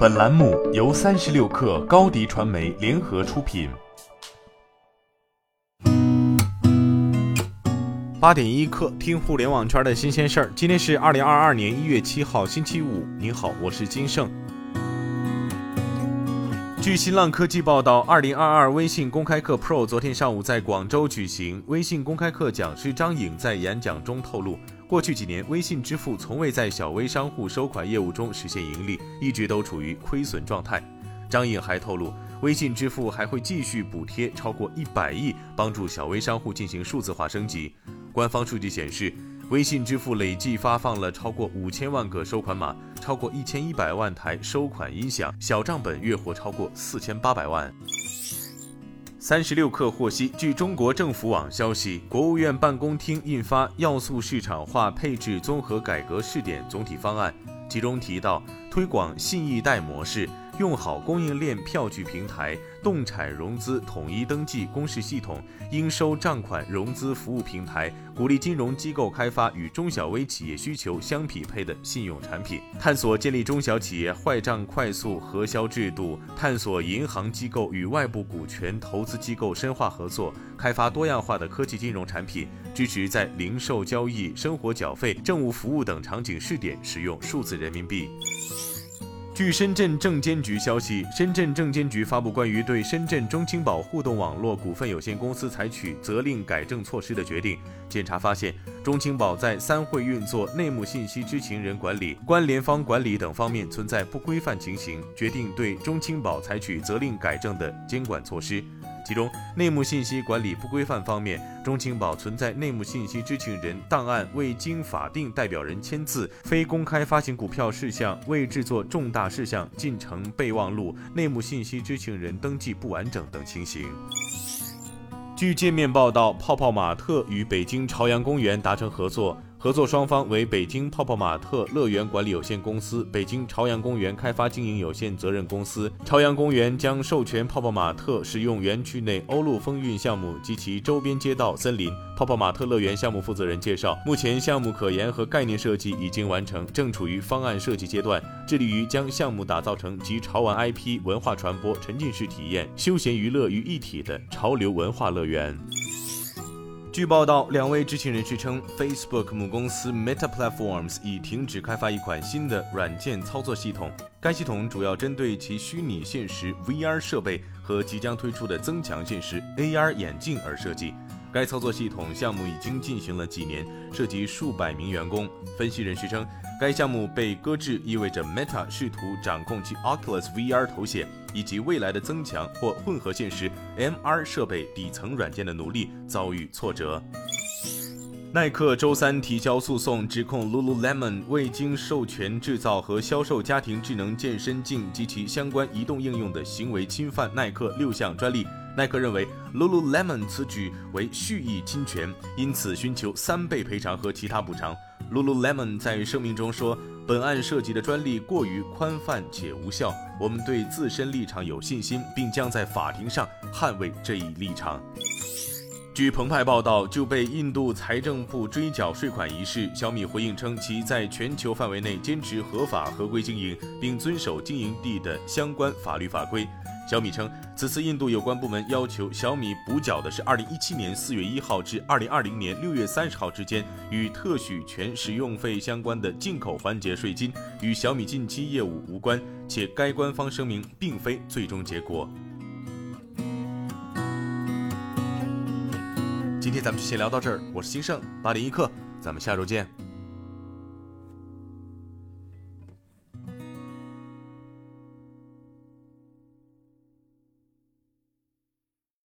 本栏目由三十六氪高低传媒联合出品。八点一刻，听互联网圈的新鲜事儿。今天是二零二二年一月七号，星期五。您好，我是金盛。据新浪科技报道，二零二二微信公开课 Pro 昨天上午在广州举行。微信公开课讲师张颖在演讲中透露。过去几年，微信支付从未在小微商户收款业务中实现盈利，一直都处于亏损状态。张颖还透露，微信支付还会继续补贴超过一百亿，帮助小微商户进行数字化升级。官方数据显示，微信支付累计发放了超过五千万个收款码，超过一千一百万台收款音响，小账本月活超过四千八百万。三十六氪获悉，据中国政府网消息，国务院办公厅印发《要素市场化配置综合改革试点总体方案》，其中提到推广信易贷模式。用好供应链票据平台、动产融资统一登记公示系统、应收账款融资服务平台，鼓励金融机构开发与中小微企业需求相匹配的信用产品，探索建立中小企业坏账快速核销制度，探索银行机构与外部股权投资机构深化合作，开发多样化的科技金融产品，支持在零售交易、生活缴费、政务服务等场景试点使用数字人民币。据深圳证监局消息，深圳证监局发布关于对深圳中青宝互动网络股份有限公司采取责令改正措施的决定。检查发现，中青宝在三会运作、内幕信息知情人管理、关联方管理等方面存在不规范情形，决定对中青宝采取责令改正的监管措施。其中，内幕信息管理不规范方面，中青宝存在内幕信息知情人档案未经法定代表人签字、非公开发行股票事项、未制作重大事项进程备忘录、内幕信息知情人登记不完整等情形。据界面报道，泡泡玛特与北京朝阳公园达成合作。合作双方为北京泡泡玛特乐园管理有限公司、北京朝阳公园开发经营有限责任公司。朝阳公园将授权泡泡玛特使用园区内欧陆风韵项目及其周边街道、森林。泡泡玛特乐园项目负责人介绍，目前项目可研和概念设计已经完成，正处于方案设计阶段，致力于将项目打造成集潮玩 IP、文化传播、沉浸式体验、休闲娱乐于一体的潮流文化乐园。据报道，两位知情人士称，Facebook 母公司 Meta Platforms 已停止开发一款新的软件操作系统。该系统主要针对其虚拟现实 VR 设备和即将推出的增强现实 AR 眼镜而设计。该操作系统项目已经进行了几年，涉及数百名员工。分析人士称，该项目被搁置意味着 Meta 试图掌控其 Oculus VR 头显以及未来的增强或混合现实 MR 设备底层软件的努力遭遇挫折。耐克周三提交诉讼，指控 Lululemon 未经授权制造和销售家庭智能健身镜及其相关移动应用的行为，侵犯耐克六项专利。耐克认为 Lululemon 此举为蓄意侵权，因此寻求三倍赔偿和其他补偿。Lululemon 在声明中说，本案涉及的专利过于宽泛且无效，我们对自身立场有信心，并将在法庭上捍卫这一立场。据澎湃报道，就被印度财政部追缴税款一事，小米回应称，其在全球范围内坚持合法合规经营，并遵守经营地的相关法律法规。小米称，此次印度有关部门要求小米补缴的是2017年4月1号至2020年6月30号之间与特许权使用费相关的进口环节税金，与小米近期业务无关，且该官方声明并非最终结果。今天咱们就先聊到这儿，我是金盛八点一刻，咱们下周见。